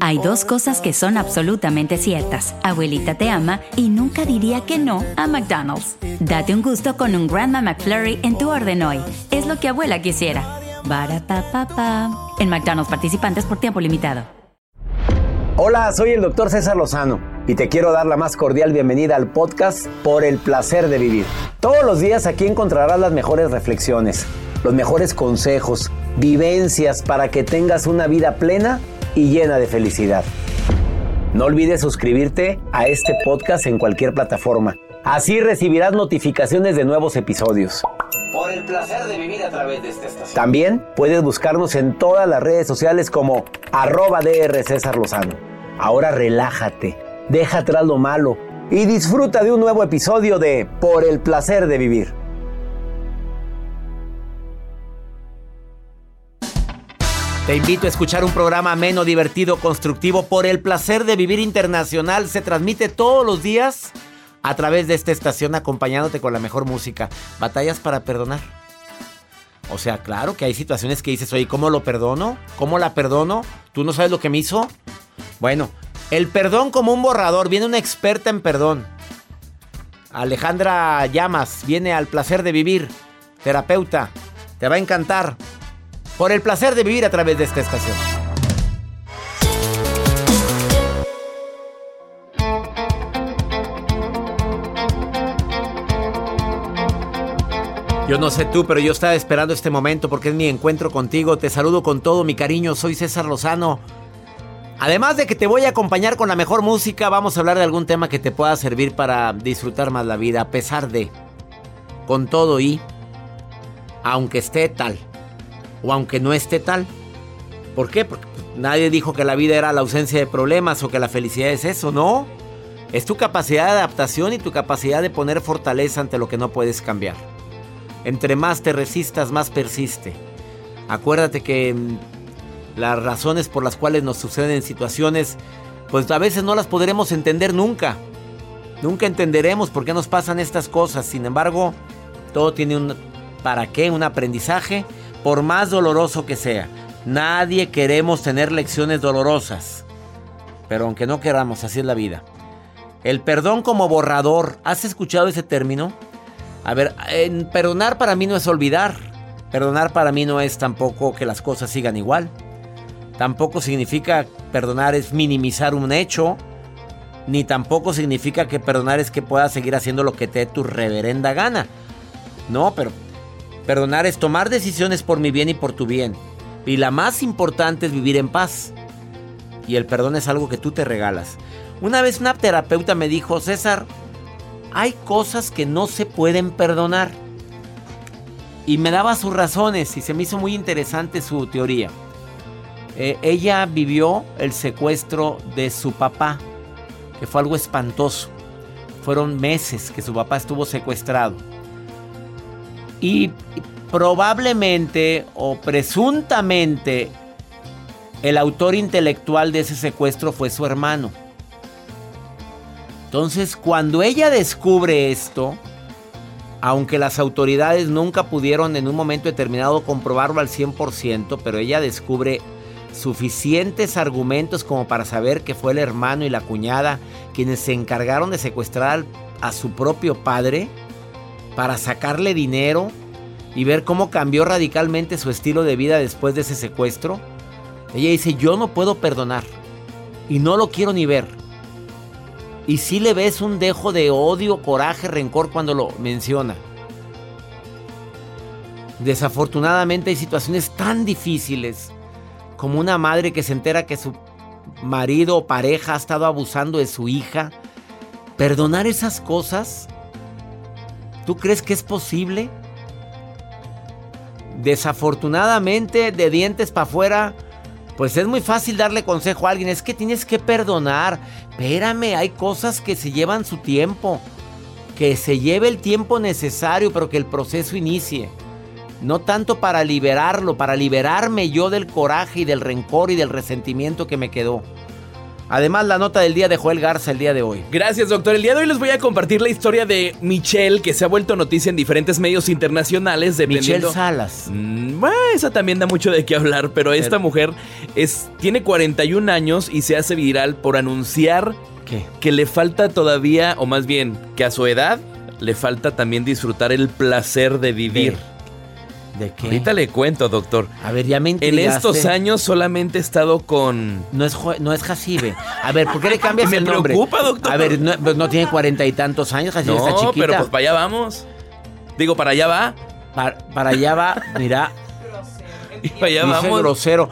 Hay dos cosas que son absolutamente ciertas. Abuelita te ama y nunca diría que no a McDonald's. Date un gusto con un Grandma McFlurry en tu orden hoy. Es lo que abuela quisiera. En McDonald's participantes por tiempo limitado. Hola, soy el doctor César Lozano y te quiero dar la más cordial bienvenida al podcast Por el placer de vivir. Todos los días aquí encontrarás las mejores reflexiones, los mejores consejos, vivencias para que tengas una vida plena y llena de felicidad. No olvides suscribirte a este podcast en cualquier plataforma. Así recibirás notificaciones de nuevos episodios. Por el placer de vivir a través de esta estación. También puedes buscarnos en todas las redes sociales como arroba DR César Lozano. Ahora relájate, deja atrás lo malo y disfruta de un nuevo episodio de Por el placer de vivir. Te invito a escuchar un programa menos divertido, constructivo, por el placer de vivir internacional. Se transmite todos los días a través de esta estación acompañándote con la mejor música. Batallas para perdonar. O sea, claro que hay situaciones que dices, oye, ¿cómo lo perdono? ¿Cómo la perdono? ¿Tú no sabes lo que me hizo? Bueno, el perdón como un borrador. Viene una experta en perdón. Alejandra Llamas viene al placer de vivir. Terapeuta. Te va a encantar por el placer de vivir a través de esta estación. Yo no sé tú, pero yo estaba esperando este momento porque es mi encuentro contigo. Te saludo con todo mi cariño. Soy César Lozano. Además de que te voy a acompañar con la mejor música, vamos a hablar de algún tema que te pueda servir para disfrutar más la vida, a pesar de, con todo y, aunque esté tal o aunque no esté tal. ¿Por qué? Porque nadie dijo que la vida era la ausencia de problemas o que la felicidad es eso, ¿no? Es tu capacidad de adaptación y tu capacidad de poner fortaleza ante lo que no puedes cambiar. Entre más te resistas, más persiste. Acuérdate que las razones por las cuales nos suceden situaciones, pues a veces no las podremos entender nunca. Nunca entenderemos por qué nos pasan estas cosas. Sin embargo, todo tiene un para qué, un aprendizaje por más doloroso que sea. Nadie queremos tener lecciones dolorosas. Pero aunque no queramos, así es la vida. El perdón como borrador. ¿Has escuchado ese término? A ver, perdonar para mí no es olvidar. Perdonar para mí no es tampoco que las cosas sigan igual. Tampoco significa perdonar es minimizar un hecho. Ni tampoco significa que perdonar es que puedas seguir haciendo lo que te dé tu reverenda gana. No, pero Perdonar es tomar decisiones por mi bien y por tu bien. Y la más importante es vivir en paz. Y el perdón es algo que tú te regalas. Una vez una terapeuta me dijo, César, hay cosas que no se pueden perdonar. Y me daba sus razones y se me hizo muy interesante su teoría. Eh, ella vivió el secuestro de su papá, que fue algo espantoso. Fueron meses que su papá estuvo secuestrado. Y probablemente o presuntamente el autor intelectual de ese secuestro fue su hermano. Entonces, cuando ella descubre esto, aunque las autoridades nunca pudieron en un momento determinado comprobarlo al 100%, pero ella descubre suficientes argumentos como para saber que fue el hermano y la cuñada quienes se encargaron de secuestrar a su propio padre, para sacarle dinero y ver cómo cambió radicalmente su estilo de vida después de ese secuestro, ella dice, yo no puedo perdonar y no lo quiero ni ver. Y si le ves un dejo de odio, coraje, rencor cuando lo menciona. Desafortunadamente hay situaciones tan difíciles como una madre que se entera que su marido o pareja ha estado abusando de su hija. Perdonar esas cosas ¿Tú crees que es posible? Desafortunadamente, de dientes para afuera, pues es muy fácil darle consejo a alguien. Es que tienes que perdonar. Espérame, hay cosas que se llevan su tiempo. Que se lleve el tiempo necesario, pero que el proceso inicie. No tanto para liberarlo, para liberarme yo del coraje y del rencor y del resentimiento que me quedó. Además, la nota del día de Joel Garza el día de hoy. Gracias, doctor. El día de hoy les voy a compartir la historia de Michelle, que se ha vuelto noticia en diferentes medios internacionales. Dependiendo... Michelle Salas. Mm, bueno, esa también da mucho de qué hablar, pero esta mujer es, tiene 41 años y se hace viral por anunciar ¿Qué? que le falta todavía, o más bien, que a su edad le falta también disfrutar el placer de vivir. ¿De qué? Ahorita le cuento, doctor. A ver, ya me En estos años solamente he estado con... No es, no es Jacibe. A ver, ¿por qué le cambias el nombre? Me preocupa, doctor. A ver, no, pues no tiene cuarenta y tantos años, Jacibe no, está chiquita. pero pues para allá vamos. Digo, para allá va. Para, para allá va, mira. para allá Dice vamos. grosero.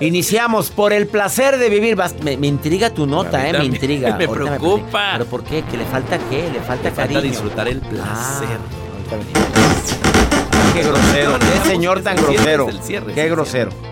Iniciamos por el placer de vivir. Me, me intriga tu nota, eh, me intriga. me Ahorita preocupa. ¿Pero por qué? ¿Que le falta qué? Le falta Le cariño. falta disfrutar el Ah, placer. ahorita. Ay, qué grosero. Qué señor tan grosero. qué grosero.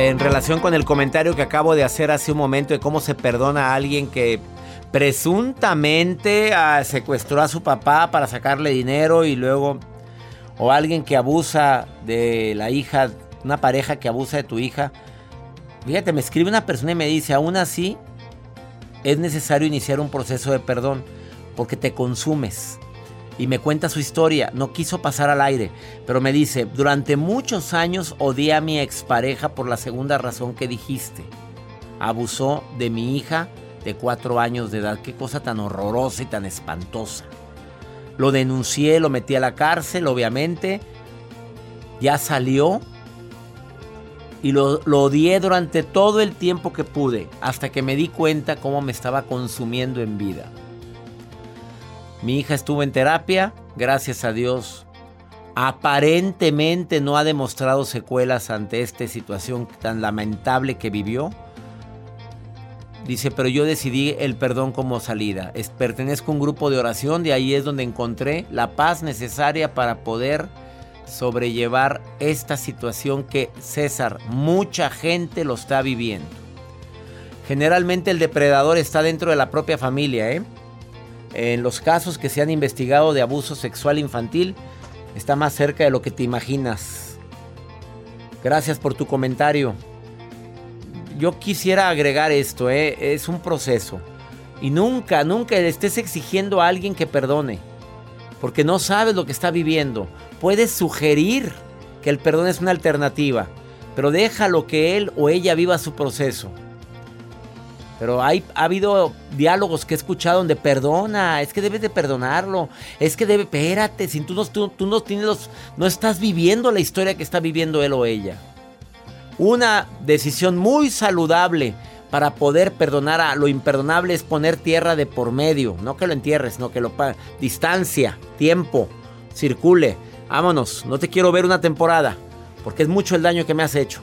En relación con el comentario que acabo de hacer hace un momento de cómo se perdona a alguien que presuntamente ah, secuestró a su papá para sacarle dinero y luego o alguien que abusa de la hija, una pareja que abusa de tu hija. Fíjate, me escribe una persona y me dice, aún así es necesario iniciar un proceso de perdón porque te consumes. Y me cuenta su historia, no quiso pasar al aire, pero me dice, durante muchos años odié a mi expareja por la segunda razón que dijiste. Abusó de mi hija de cuatro años de edad, qué cosa tan horrorosa y tan espantosa. Lo denuncié, lo metí a la cárcel, obviamente. Ya salió. Y lo, lo odié durante todo el tiempo que pude, hasta que me di cuenta cómo me estaba consumiendo en vida. Mi hija estuvo en terapia, gracias a Dios. Aparentemente no ha demostrado secuelas ante esta situación tan lamentable que vivió. Dice, pero yo decidí el perdón como salida. Es- pertenezco a un grupo de oración, de ahí es donde encontré la paz necesaria para poder sobrellevar esta situación que César, mucha gente lo está viviendo. Generalmente el depredador está dentro de la propia familia, ¿eh? En los casos que se han investigado de abuso sexual infantil, está más cerca de lo que te imaginas. Gracias por tu comentario. Yo quisiera agregar esto, ¿eh? es un proceso. Y nunca, nunca le estés exigiendo a alguien que perdone. Porque no sabes lo que está viviendo. Puedes sugerir que el perdón es una alternativa. Pero déjalo que él o ella viva su proceso. Pero hay, ha habido diálogos que he escuchado donde perdona, es que debes de perdonarlo, es que debe, espérate, si tú no, tú, tú no tienes los, no estás viviendo la historia que está viviendo él o ella. Una decisión muy saludable para poder perdonar a lo imperdonable es poner tierra de por medio, no que lo entierres, no que lo distancia, tiempo, circule. Vámonos, no te quiero ver una temporada, porque es mucho el daño que me has hecho.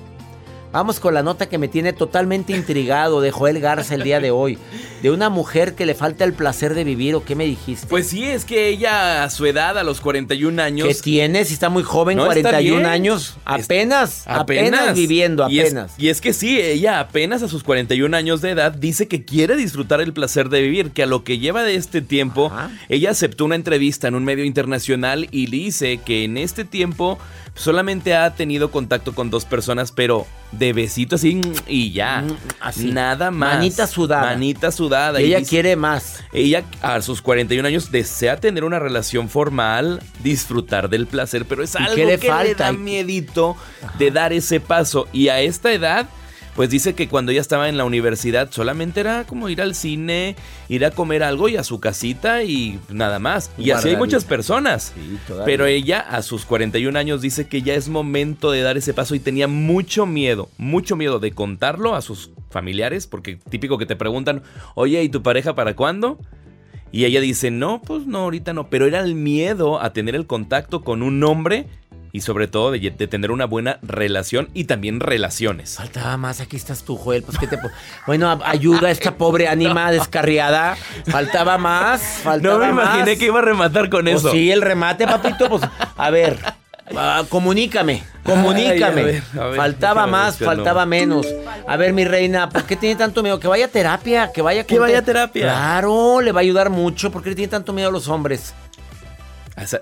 Vamos con la nota que me tiene totalmente intrigado de Joel Garza el día de hoy. De una mujer que le falta el placer de vivir, ¿o qué me dijiste? Pues sí, es que ella a su edad, a los 41 años... ¿Qué tiene? Si está muy joven, 41 años. Apenas, apenas, viviendo, apenas. Y es, que sí, ella apenas a sus 41 años de edad dice que quiere disfrutar el placer de vivir, que a lo que lleva de este tiempo, ella aceptó una entrevista en un medio internacional y dice que en este tiempo solamente ha tenido contacto con dos personas, pero de besito así y ya. Mm, así. Nada más. Manita sudada. Manita sudada. ella quiere más. Ella a sus 41 años desea tener una relación formal, disfrutar del placer, pero es algo le que falta? le da miedito de dar ese paso. Y a esta edad pues dice que cuando ella estaba en la universidad solamente era como ir al cine, ir a comer algo y a su casita y nada más. Y así hay muchas personas. pero ella a sus 41 años dice que ya es momento de dar ese paso y tenía mucho miedo, mucho miedo de contarlo a sus familiares, porque típico que te preguntan, oye, ¿y tu pareja para cuándo? Y ella dice, no, pues no, ahorita no, pero era el miedo a tener el contacto con un hombre y sobre todo de, tener una buena relación y también relaciones. Faltaba más, aquí estás tú, Joel. Pues, ¿qué te bueno, ayuda a esta pobre ánima descarriada. Faltaba más, faltaba No me imaginé que iba a rematar con pues eso. Sí, el remate, papito, pues a ver, ah, comunícame, comunícame. faltaba más, faltaba menos. A ver, mi reina, ¿por qué tiene tanto miedo? Que vaya a terapia, que vaya Que vaya a terapia. Claro, le va a ayudar mucho. ¿Por qué le tiene tanto miedo a los hombres?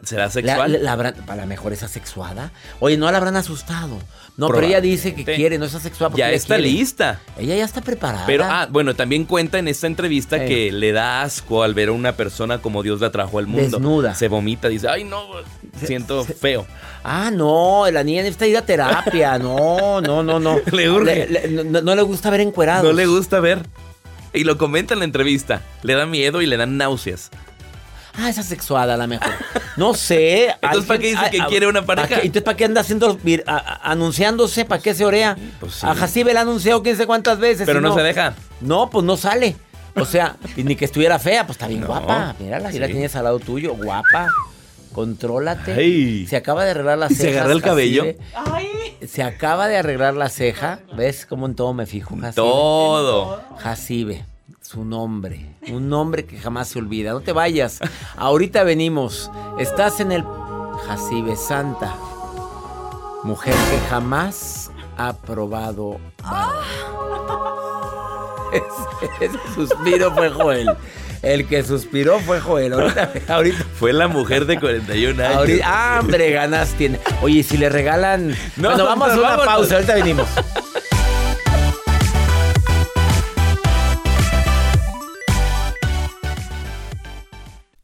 ¿Será sexual? La, a lo mejor es asexuada. Oye, no la habrán asustado. No, pero ella dice que quiere, no es asexuada. Ya está lista. Ella ya está preparada. Pero, ah, bueno, también cuenta en esta entrevista que le da asco al ver a una persona como Dios la trajo al mundo. Desnuda. Se vomita, dice, ay, no, siento feo. Ah, no, la niña necesita ir a terapia. No, no, no, no. le no, le gusta ver encuerados. No le gusta ver. Y lo comenta en la entrevista. Le da miedo y le dan náuseas. Ah, esa sexuada a la mejor. No sé. Entonces, ¿para qué dice que quiere una pareja? Entonces, ¿para qué anda haciendo, anunciándose? ¿Para qué se orea? Pues A Jacibe la ha anunciado quién sé cuántas veces. Pero no, se deja. No, pues no sale. O sea, ni que estuviera fea, pues está bien guapa. Mírala, sí. la tienes al lado tuyo, guapa. Contrólate. Se acaba de arreglar la ceja. ¿Se agarra el cabello? Ay. Se acaba de arreglar la ceja. ¿Ves cómo en todo me fijo, Jacibe? Todo. Jacibe su nombre, un nombre que jamás se olvida. No te vayas, ahorita venimos. Estás en el Jacibe Santa, mujer que jamás ha probado Ese, suspiro fue Joel. El que suspiró fue Joel. Ahorita, Fue la mujer de 41 años. Ahorita, hambre, ganas tiene. Oye, si le regalan. No, bueno, vamos a una pausa. Ahorita venimos.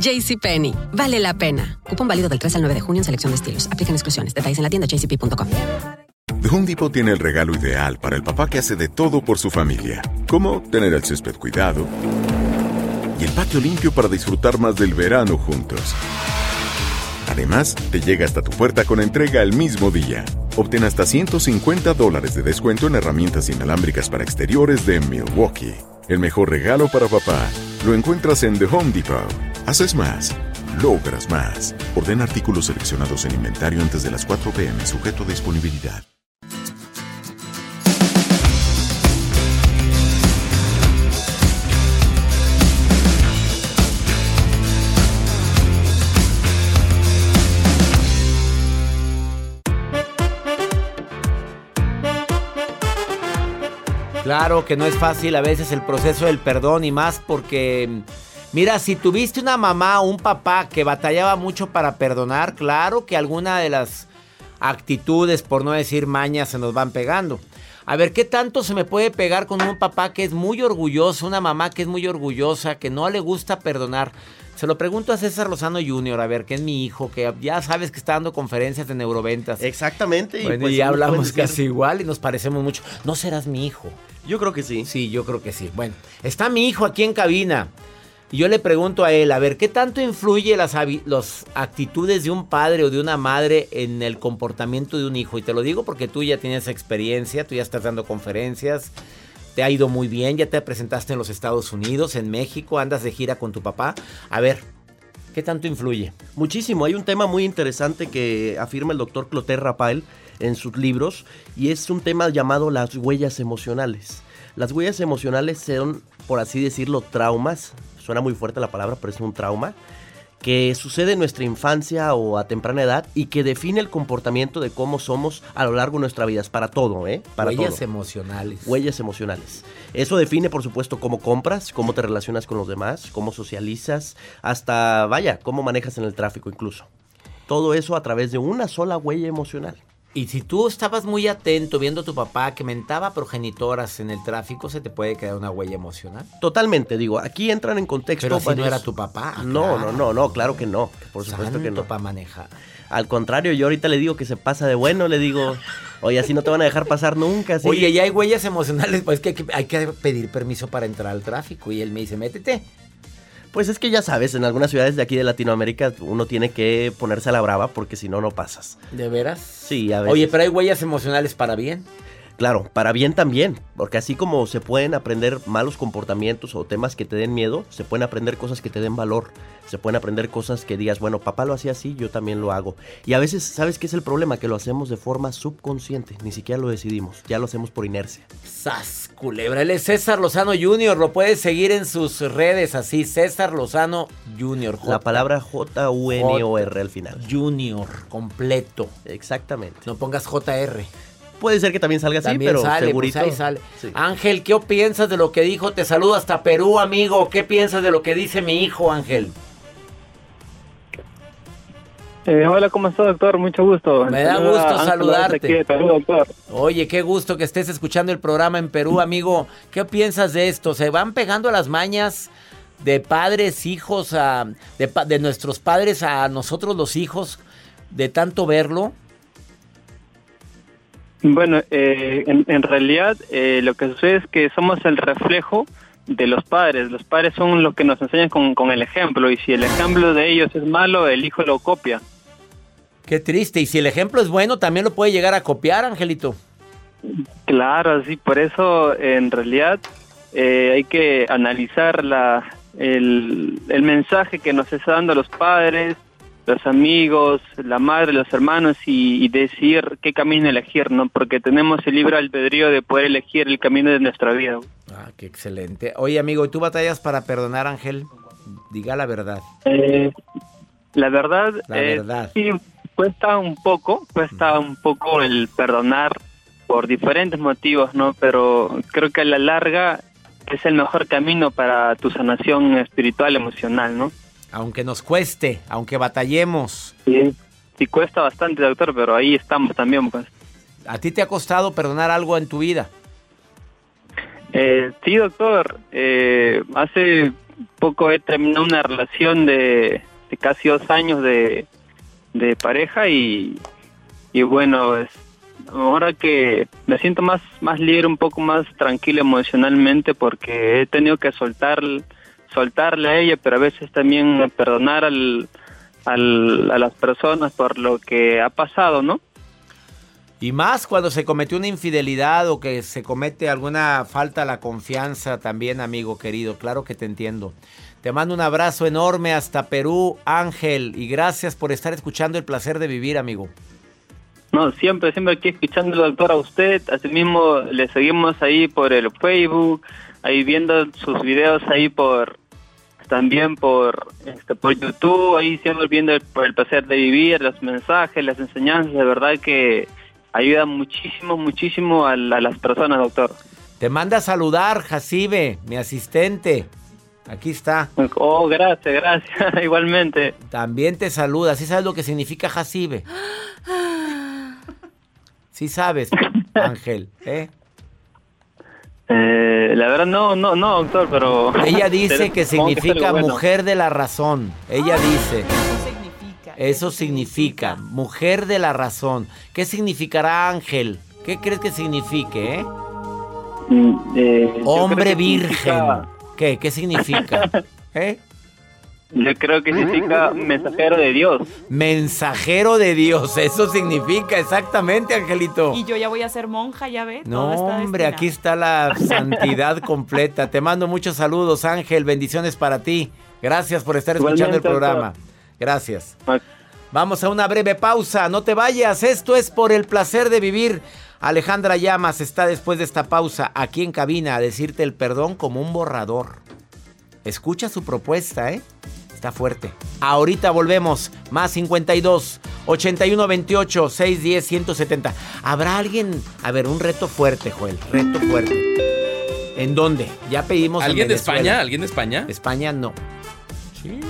JCPenney, vale la pena. Cupón válido del 3 al 9 de junio en selección de estilos. Aplican exclusiones. Detalles en la tienda jcp.com. The Home Depot tiene el regalo ideal para el papá que hace de todo por su familia, como tener el césped cuidado y el patio limpio para disfrutar más del verano juntos. Además, te llega hasta tu puerta con entrega el mismo día. Obtén hasta 150 dólares de descuento en herramientas inalámbricas para exteriores de Milwaukee. El mejor regalo para papá lo encuentras en The Home Depot. Haces más, logras más. Orden artículos seleccionados en inventario antes de las 4 pm, sujeto a disponibilidad. Claro que no es fácil a veces el proceso del perdón y más porque, mira, si tuviste una mamá o un papá que batallaba mucho para perdonar, claro que alguna de las actitudes, por no decir mañas, se nos van pegando. A ver, ¿qué tanto se me puede pegar con un papá que es muy orgulloso, una mamá que es muy orgullosa, que no le gusta perdonar? Se lo pregunto a César Lozano Jr., a ver, que es mi hijo, que ya sabes que está dando conferencias de neuroventas. Exactamente. Y, pues, hablamos casi igual y nos parecemos mucho. ¿No serás mi hijo? Yo creo que sí. Sí, yo creo que sí. Bueno, está mi hijo aquí en cabina. Y yo le pregunto a él, a ver, ¿qué tanto influye las, actitudes de un padre o de una madre en el comportamiento de un hijo? Y te lo digo porque tú ya tienes experiencia, tú ya estás dando conferencias te ha ido muy bien, ya te presentaste en los Estados Unidos, en México, andas de gira con tu papá. A ver, ¿qué tanto influye? Muchísimo, hay un tema muy interesante que afirma el doctor Clotaire Rapael en sus libros y es un tema llamado las huellas emocionales. Las huellas emocionales son, por así decirlo, traumas. Suena muy fuerte la palabra, pero es un trauma que sucede en nuestra infancia o a temprana edad y que define el comportamiento de cómo somos a lo largo de nuestra vida. Es para todo, ¿eh? Para Huellas emocionales. Huellas emocionales. Eso define, por supuesto, cómo compras, cómo te relacionas con los demás, cómo socializas, hasta, vaya, cómo manejas en el tráfico incluso. Todo eso a través de una sola huella emocional. Y si tú estabas muy atento viendo a tu papá que mentaba progenitoras en el tráfico, se te puede quedar una huella emocional. Totalmente, digo, aquí entran en contexto. Pero si no era tu papá. No, no, no, no, claro que no. Por supuesto que no. para manejar. Al contrario, yo ahorita le digo que se pasa de bueno, le digo, oye, así no te van a dejar pasar nunca. Oye, ya hay huellas emocionales, pues que hay que pedir permiso para entrar al tráfico. Y él me dice, métete. Pues es que ya sabes, en algunas ciudades de aquí de Latinoamérica uno tiene que ponerse a la brava porque si no, no pasas. ¿De veras? Sí, a veces. Oye, pero hay huellas emocionales para bien. Claro, para bien también, porque así como se pueden aprender malos comportamientos o temas que te den miedo, se pueden aprender cosas que te den valor, se pueden aprender cosas que digas, bueno, papá lo hacía así, yo también lo hago. Y a veces, ¿sabes qué es el problema? Que lo hacemos de forma subconsciente, ni siquiera lo decidimos, ya lo hacemos por inercia. ¡Sas! Culebra, él es César Lozano Jr., lo puedes seguir en sus redes así, César Lozano Jr. La palabra J-U-N-O-R al final. Junior, completo. Exactamente. No pongas J-R. Puede ser que también salga así, pero sale, pues segurito. ahí sale. Ángel, ¿qué piensas de lo que dijo? Te saludo hasta Perú, amigo. ¿Qué piensas de lo que dice mi hijo, Ángel? Eh, hola, ¿cómo estás, doctor? Mucho gusto. Me da gusto saludarte. Oye, qué gusto que estés escuchando el programa en Perú, amigo. ¿Qué piensas de esto? ¿Se van pegando las mañas de padres, hijos, a, de, nuestros padres a nosotros los hijos, de tanto verlo? Bueno, eh, en, realidad eh, lo que sucede es que somos el reflejo de los padres. Los padres son los que nos enseñan con, con el ejemplo y si el ejemplo de ellos es malo, el hijo lo copia. Qué triste. Y si el ejemplo es bueno, también lo puede llegar a copiar, Angelito. Claro, sí. Por eso, en realidad, eh, hay que analizar la, el, el mensaje que nos está dando los padres, los amigos, la madre, los hermanos y, decir qué camino elegir, ¿no? Porque tenemos el libre albedrío de poder elegir el camino de nuestra vida. Ah, qué excelente. Oye, amigo, ¿y tú batallas para perdonar, Ángel? Diga la verdad. Eh, la verdad, la verdad. sí, cuesta un poco, cuesta un poco el perdonar por diferentes motivos, ¿no? Pero creo que a la larga es el mejor camino para tu sanación espiritual, emocional, ¿no? Aunque nos cueste, aunque batallemos. Sí, sí cuesta bastante, doctor, pero ahí estamos también, pues. ¿A ti te ha costado perdonar algo en tu vida? Eh, sí, doctor. Eh, hace poco he terminado una relación de, casi dos años de, pareja y, y bueno, es, ahora que me siento más, más libre, un poco más tranquilo emocionalmente porque he tenido que soltar, soltarle a ella, pero a veces también perdonar al, al, a las personas por lo que ha pasado, ¿no? Y más cuando se cometió una infidelidad o que se comete alguna falta a la confianza también, amigo querido. Claro que te entiendo. Te mando un abrazo enorme hasta Perú, Ángel, y gracias por estar escuchando el placer de vivir, amigo. No, siempre, siempre aquí escuchando, doctor, a usted. Asimismo, le seguimos ahí por el Facebook, ahí viendo sus videos ahí por también por este por YouTube, ahí siempre viendo el, por el placer de vivir, los mensajes, las enseñanzas, de verdad que ayuda muchísimo, muchísimo a, las personas, doctor. Te manda a saludar, Jacibe, mi asistente. Aquí está. Oh, gracias, gracias, igualmente. También te saluda. ¿Sí sabes lo que significa Jacibe? Sí sabes, Ángel, ¿eh? ¿Eh? la verdad no, no, no, doctor, pero... Ella dice que significa mujer de la razón. Ella dice... Eso significa mujer de la razón. ¿Qué significará ángel? ¿Qué crees que signifique, eh? Mm, eh Hombre virgen. ¿Qué? ¿Qué significa? ¿Eh? Yo creo que significa mensajero de Dios. Mensajero de Dios, eso significa exactamente, Angelito. Y yo ya voy a ser monja, ya ves. No, hombre, aquí está la santidad completa. Te mando muchos saludos, Ángel. Bendiciones para ti. Gracias por estar escuchando el programa. Gracias. Vamos a una breve pausa. No te vayas. Esto es por el placer de vivir. Alejandra Llamas está después de esta pausa aquí en cabina a decirte el perdón como un borrador. Escucha su propuesta, ¿eh? Está fuerte. Ahorita volvemos. Más 52 81 28 610 170. ¿Habrá alguien? A ver, un reto fuerte, Joel. Reto fuerte. ¿En dónde? Ya pedimos. ¿Alguien de España? ¿Alguien de España? España no.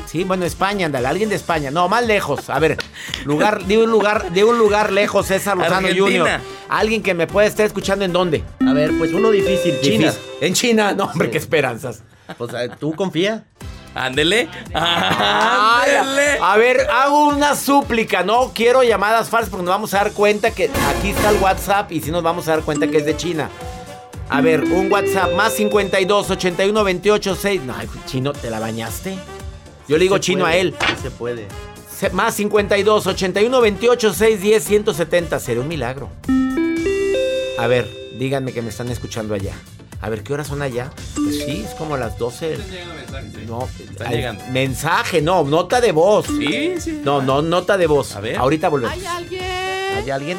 Sí, bueno, España, ándale, alguien de España. No, más lejos. A ver, lugar, de un lugar, de un lugar lejos, César Lozano Junior. Alguien que me pueda estar escuchando en dónde. A ver, pues uno difícil, China. En China, no, hombre, qué esperanzas. Pues tú confía. Ándele. Ándele. A ver, hago una súplica. No quiero llamadas falsas porque nos vamos a dar cuenta que aquí está el WhatsApp y si nos vamos a dar cuenta que es de China. A ver, un WhatsApp más 52 81 28 6. No, chino, ¿te la bañaste? Yo le digo chino a él. se puede. más 52 81 28 6 10 170. Sería un milagro. A ver, díganme que me están escuchando allá. A ver, ¿qué horas son allá? Pues sí, es como las 12. No, mensaje, no, nota de voz. Sí, sí. No, no, nota de voz. A ver. Ahorita volvemos. ¿Hay alguien? ¿Hay alguien?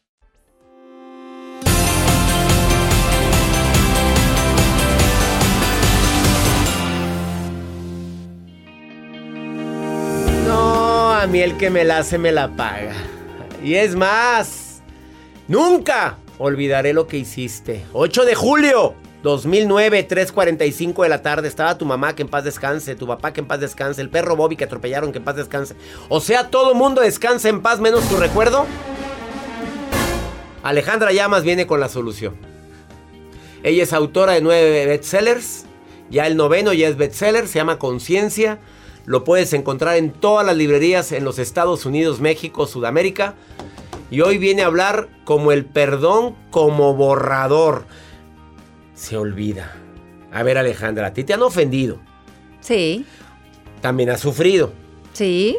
Mí el que me la hace me la paga. Y es más, nunca olvidaré lo que hiciste. 8 de julio 2009, 3.45 de la tarde, estaba tu mamá que en paz descanse, tu papá que en paz descanse, el perro Bobby que atropellaron que en paz descanse. O sea, todo mundo descansa en paz menos tu recuerdo. Alejandra Llamas viene con la solución. Ella es autora de nueve bestsellers. Ya el noveno ya es bestseller, se llama Conciencia. Lo puedes encontrar en todas las librerías en los Estados Unidos, México, Sudamérica. Y hoy viene a hablar como el perdón como borrador se olvida. A ver, Alejandra, a ti te han ofendido. Sí. También has sufrido. Sí.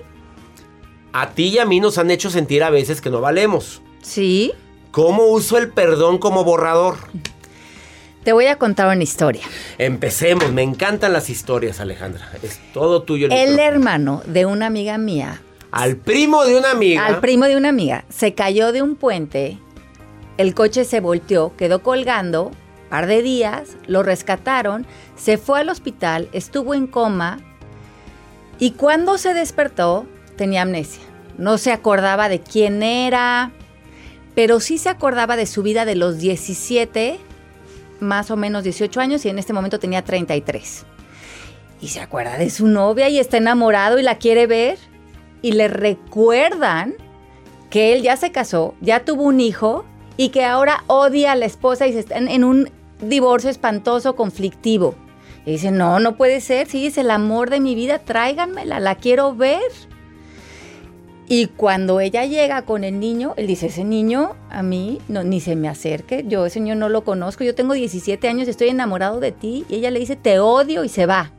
A ti y a mí nos han hecho sentir a veces que no valemos. Sí. ¿Cómo uso el perdón como borrador? Te voy a contar una historia. Empecemos, me encantan las historias, Alejandra. Es todo tuyo. El, el hermano de una amiga mía. Al primo de una amiga. Al primo de una amiga. Se cayó de un puente. El coche se volteó, quedó colgando par de días, lo rescataron, se fue al hospital, estuvo en coma y cuando se despertó tenía amnesia. No se acordaba de quién era, pero sí se acordaba de su vida de los 17, más o menos 18 años y en este momento tenía 33. Y se acuerda de su novia y está enamorado y la quiere ver y le recuerdan que él ya se casó, ya tuvo un hijo y que ahora odia a la esposa y se están en un divorcio espantoso, conflictivo. Y dice, no, no puede ser, sí, es el amor de mi vida, tráiganmela, la quiero ver. Y cuando ella llega con el niño, él dice, ese niño a mí no, ni se me acerque, yo ese niño no lo conozco, yo tengo 17 años, estoy enamorado de ti. Y ella le dice, te odio y se va.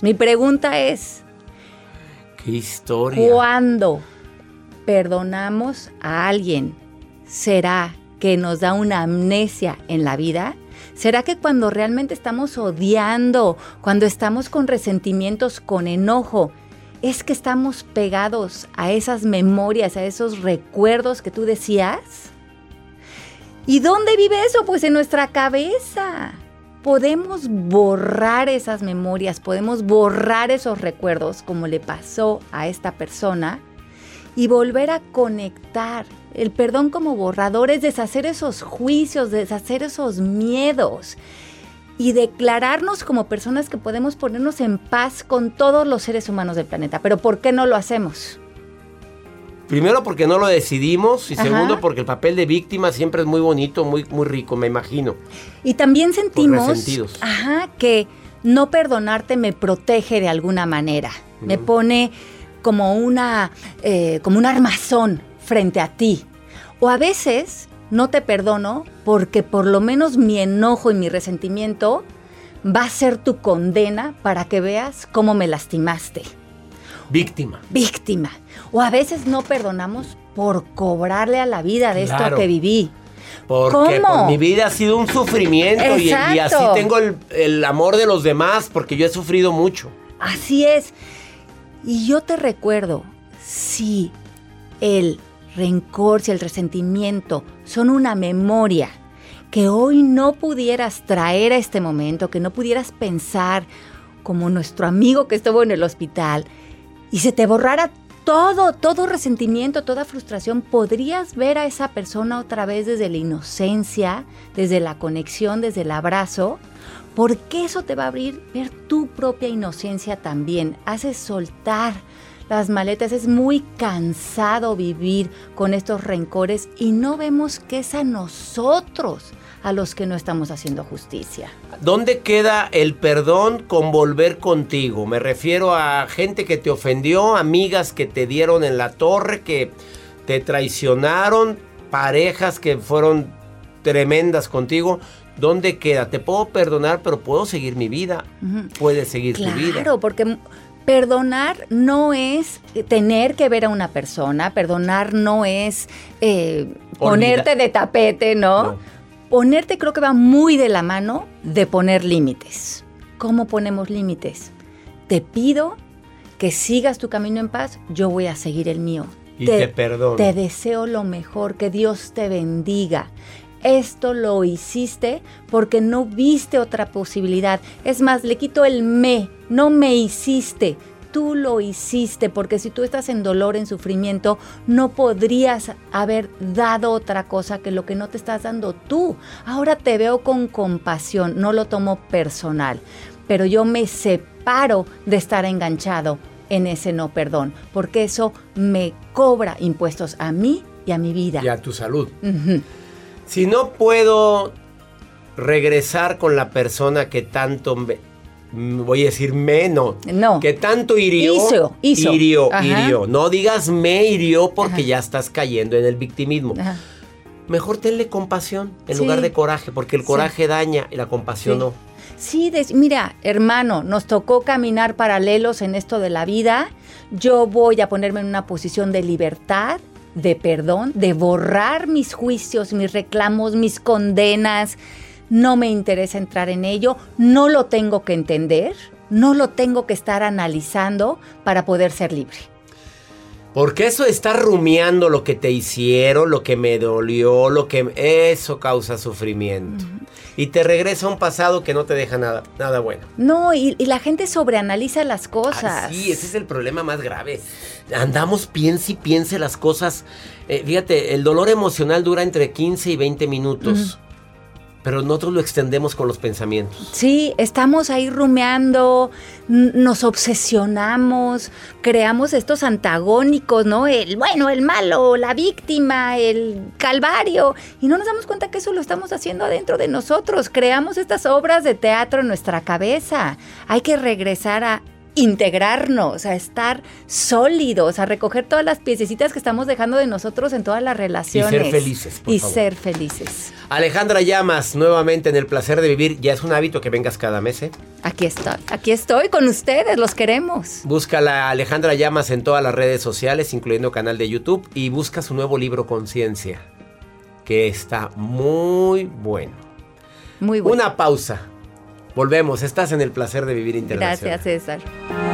mi pregunta es, ¿qué historia? ¿Cuándo perdonamos a alguien? ¿Será que nos da una amnesia en la vida? ¿Será que cuando realmente estamos odiando, cuando estamos con resentimientos, con enojo, es que estamos pegados a esas memorias, a esos recuerdos que tú decías? ¿Y dónde vive eso? Pues en nuestra cabeza. Podemos borrar esas memorias, podemos borrar esos recuerdos como le pasó a esta persona y volver a conectar el perdón como borrador es deshacer esos juicios, deshacer esos miedos y declararnos como personas que podemos ponernos en paz con todos los seres humanos del planeta. Pero ¿por qué no lo hacemos? Primero porque no lo decidimos y segundo porque el papel de víctima siempre es muy bonito, muy, muy rico, me imagino. Y también sentimos ajá, que no perdonarte me protege de alguna manera, me pone como, una, eh, como un armazón frente a ti. O a veces no te perdono porque por lo menos mi enojo y mi resentimiento va a ser tu condena para que veas cómo me lastimaste. Víctima. Víctima. O a veces no perdonamos por cobrarle a la vida de esto que viví. Porque mi vida ha sido un sufrimiento y, así tengo el, el amor de los demás porque yo he sufrido mucho. Así es. Y yo te recuerdo, si el rencor, si el resentimiento son una memoria que hoy no pudieras traer a este momento, que no pudieras pensar como nuestro amigo que estuvo en el hospital. Y se te borrara todo, todo resentimiento, toda frustración, podrías ver a esa persona otra vez desde la inocencia, desde la conexión, desde el abrazo, porque eso te va a abrir ver tu propia inocencia también, hace soltar las maletas. Es muy cansado vivir con estos rencores y no vemos que es a nosotros a los que no estamos haciendo justicia. ¿Dónde queda el perdón con volver contigo? Me refiero a gente que te ofendió, amigas que te dieron en la torre, que te traicionaron, parejas que fueron tremendas contigo. ¿Dónde queda? Te puedo perdonar, pero puedo seguir mi vida. Puedes seguir tu vida. Claro, porque perdonar no es tener que ver a una persona, perdonar no es eh, ponerte de tapete, ¿no? Ponerte creo que va muy de la mano de poner límites. ¿Cómo ponemos límites? Te pido que sigas tu camino en paz, yo voy a seguir el mío. Y te, te perdono. Te deseo lo mejor, que Dios te bendiga esto lo hiciste porque no viste otra posibilidad. Es más, le quito el me, no me hiciste. Tú lo hiciste porque si tú estás en dolor, en sufrimiento, no podrías haber dado otra cosa que lo que no te estás dando tú. Ahora te veo con compasión, no lo tomo personal, pero yo me separo de estar enganchado en ese no perdón, porque eso me cobra impuestos a mí y a mi vida. Y a tu salud. Si no puedo regresar con la persona que tanto voy a decir menos. No. Que tanto hirió. Hizo, hizo. Hirió, hirió. No digas me hirió porque ya estás cayendo en el victimismo. Mejor tenle compasión en lugar de coraje, porque el coraje daña y la compasión no. Sí, mira, hermano, nos tocó caminar paralelos en esto de la vida. Yo voy a ponerme en una posición de libertad de perdón, de borrar mis juicios, mis reclamos, mis condenas. No me interesa entrar en ello, no lo tengo que entender, no lo tengo que estar analizando para poder ser libre. Porque eso está rumiando lo que te hicieron, lo que me dolió, lo que eso causa sufrimiento. Y te regresa a un pasado que no te deja nada, nada bueno. No, y, la gente sobreanaliza las cosas. sí, ese es el problema más grave. Andamos, piense y piense las cosas. Eh, fíjate, el dolor emocional dura entre 15 y 20 minutos pero nosotros lo extendemos con los pensamientos. Sí, estamos ahí rumeando, nos obsesionamos, creamos estos antagónicos, ¿no? El bueno, el malo, la víctima, el calvario, y no nos damos cuenta que eso lo estamos haciendo adentro de nosotros, creamos estas obras de teatro en nuestra cabeza. Hay que regresar a integrarnos, a estar sólidos, a recoger todas las piececitas que estamos dejando de nosotros en todas las relaciones. Y ser felices. y ser felices. Alejandra Llamas, nuevamente en el placer de vivir. Ya es un hábito que vengas cada mes, ¿eh? Aquí estoy, aquí estoy con ustedes, los queremos. Busca a Alejandra Llamas en todas las redes sociales, incluyendo canal de YouTube, y busca su nuevo libro Conciencia, que está muy bueno. Muy bueno. Una pausa. Volvemos, estás en el placer de vivir internacional. Gracias, César.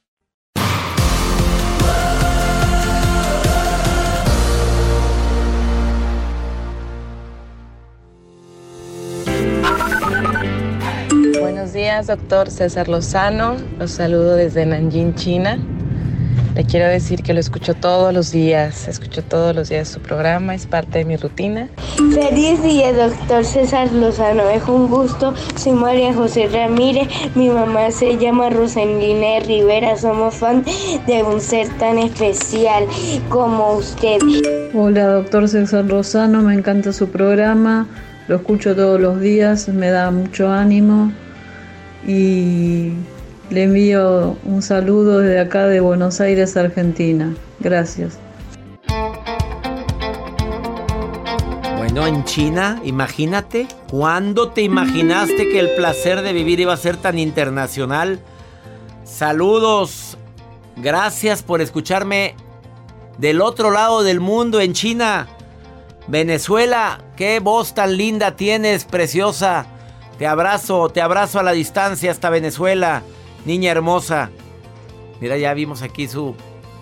Días, doctor César Lozano. Los saludo desde Nanjing, China. Le quiero decir que lo escucho todos los días, escucho todos los días su programa, es parte de mi rutina. Feliz día, doctor César Lozano, es un gusto. Soy María José Ramírez, mi mamá se llama Rosalina Rivera, somos fan de un ser tan especial como usted. Hola, doctor César Lozano, me encanta su programa, lo escucho todos los días, me da mucho ánimo y le envío un saludo desde acá de Buenos Aires, Argentina. Gracias. Bueno, en China, imagínate, ¿cuándo te imaginaste que el placer de vivir iba a ser tan internacional? Saludos, gracias por escucharme del otro lado del mundo, en China. Venezuela, qué voz tan linda tienes, preciosa. Te abrazo, te abrazo a la distancia hasta Venezuela. Niña hermosa. Mira, ya vimos aquí su...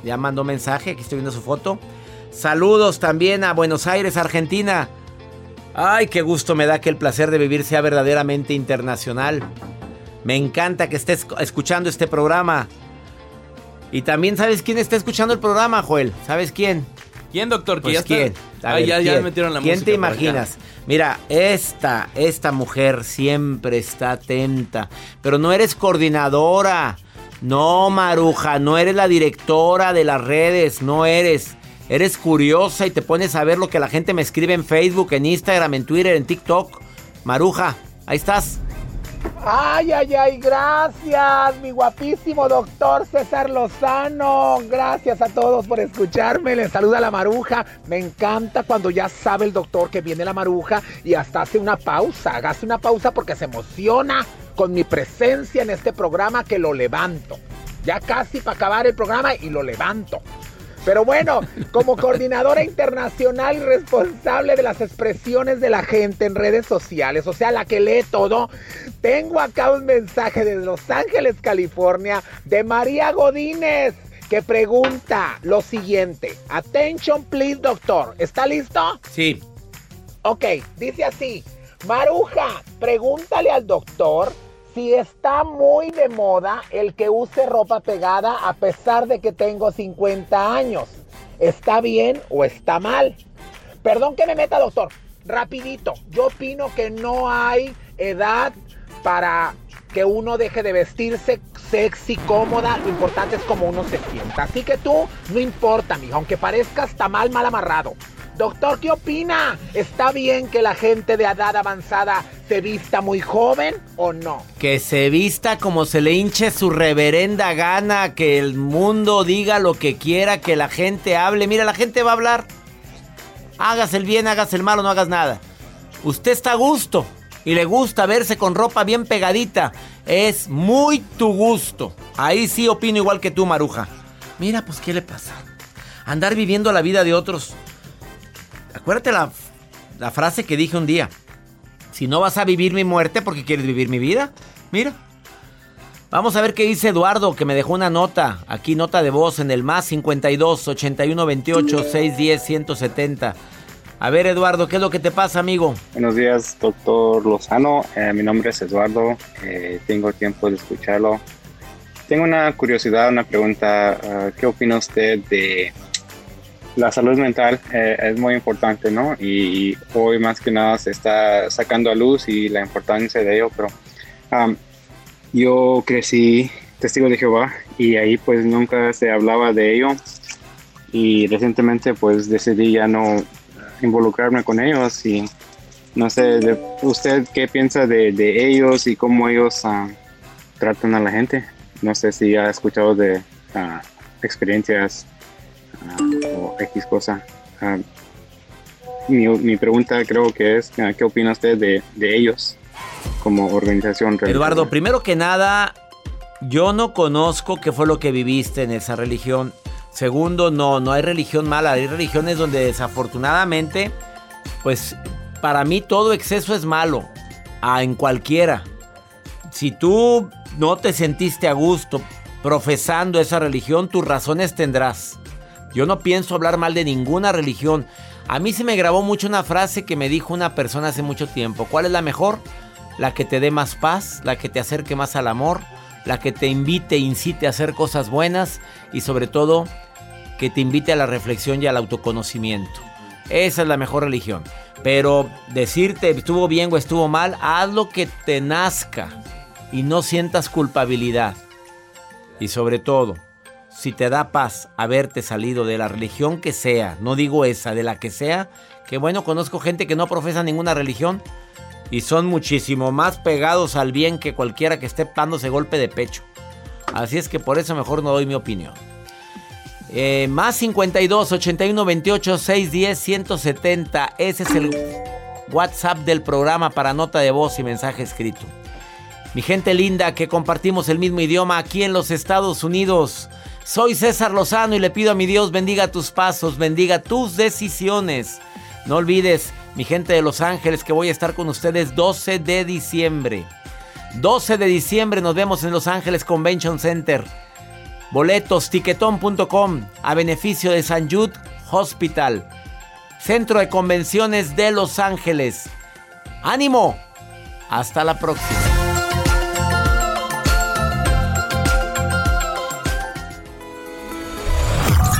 Ya mandó mensaje, aquí estoy viendo su foto. Saludos también a Buenos Aires, Argentina. Ay, qué gusto me da que el placer de vivir sea verdaderamente internacional. Me encanta que estés escuchando este programa. Y también sabes quién está escuchando el programa, Joel. ¿Sabes quién? ¿Quién, doctor? Pues quién. Ah, ya, ya metieron la ¿Quién te imaginas? Mira, esta, esta mujer siempre está atenta. Pero no eres coordinadora. No, Maruja, no eres la directora de las redes. No eres. Eres curiosa y te pones a ver lo que la gente me escribe en Facebook, en Instagram, en Twitter, en TikTok. Maruja, ahí estás. Ay, ay, ay, gracias, mi guapísimo doctor César Lozano. Gracias a todos por escucharme. Les saluda la maruja. Me encanta cuando ya sabe el doctor que viene la maruja y hasta hace una pausa. Hace una pausa porque se emociona con mi presencia en este programa que lo levanto. Ya casi para acabar el programa y lo levanto. Pero bueno, como coordinadora internacional y responsable de las expresiones de la gente en redes sociales, o sea, la que lee todo, tengo acá un mensaje desde Los Ángeles, California, de María Godínez, que pregunta lo siguiente. Attention, please, doctor. ¿Está listo? Sí. Ok, dice así. Maruja, pregúntale al doctor si está muy de moda el que use ropa pegada a pesar de que tengo 50 años. ¿Está bien o está mal? Perdón que me meta, doctor. Rapidito. Yo opino que no hay edad para que uno deje de vestirse sexy, cómoda. Lo importante es como uno se sienta. Así que tú, no importa, mijo. Aunque parezca hasta mal, mal amarrado. Doctor, ¿qué opina? ¿Está bien que la gente de edad avanzada se vista muy joven o no? Que se vista como se le hinche su reverenda gana, que el mundo diga lo que quiera, que la gente hable. Mira, la gente va a hablar. Hagas el bien, hagas el mal o no hagas nada. Usted está a gusto y le gusta verse con ropa bien pegadita. Es muy tu gusto. Ahí sí opino igual que tú, Maruja. Mira, pues, ¿qué le pasa? Andar viviendo la vida de otros Acuérdate la, la frase que dije un día. Si no vas a vivir mi muerte, porque quieres vivir mi vida? Mira. Vamos a ver qué dice Eduardo, que me dejó una nota. Aquí nota de voz en el más 52 81 28 610 170. A ver, Eduardo, ¿qué es lo que te pasa, amigo? Buenos días, doctor Lozano. Eh, mi nombre es Eduardo. Eh, tengo tiempo de escucharlo. Tengo una curiosidad, una pregunta. Ah, ¿Qué opina usted de la salud mental eh, es muy importante, ¿no? Y, hoy más que nada se está sacando a luz y la importancia de ello, pero yo crecí testigo de Jehová y ahí pues nunca se hablaba de ello y recientemente pues decidí ya no involucrarme con ellos y no sé, ¿usted qué piensa de, ellos y cómo ellos ah, tratan a la gente? No sé si ha escuchado de ah, experiencias o X cosa. Ah, mi, pregunta creo que es, ah, ¿qué opina usted de, ellos como organización? Eduardo, primero que nada, yo no conozco qué fue lo que viviste en esa religión. Segundo, no, no hay religión mala, hay religiones donde desafortunadamente, pues para mí todo exceso es malo, en cualquiera. Si tú no te sentiste a gusto profesando esa religión, tus razones tendrás. Yo no pienso hablar mal de ninguna religión. A mí se me grabó mucho una frase que me dijo una persona hace mucho tiempo. ¿Cuál es la mejor? La que te dé más paz, la que te acerque más al amor, la que te invite, incite a hacer cosas buenas y sobre todo que te invite a la reflexión y al autoconocimiento. Esa es la mejor religión. Pero decirte estuvo bien o estuvo mal, haz lo que te nazca y no sientas culpabilidad. Y sobre todo, si te da paz haberte salido de la religión que sea, no digo esa, de la que sea, que bueno, conozco gente que no profesa ninguna religión y son muchísimo más pegados al bien que cualquiera que esté dándose golpe de pecho. Así es que por eso mejor no doy mi opinión. Eh, más 52 81 28 610 170. Ese es el WhatsApp del programa para nota de voz y mensaje escrito. Mi gente linda que compartimos el mismo idioma aquí en los Estados Unidos. Soy César Lozano y le pido a mi Dios bendiga tus pasos, bendiga tus decisiones. No olvides mi gente de Los Ángeles, que voy a estar con ustedes 12 de diciembre. 12 de diciembre nos vemos en Los Ángeles Convention Center. Boletos tiquetón.com a beneficio de San Jude Hospital. Centro de Convenciones de Los Ángeles. ¡Ánimo! Hasta la próxima.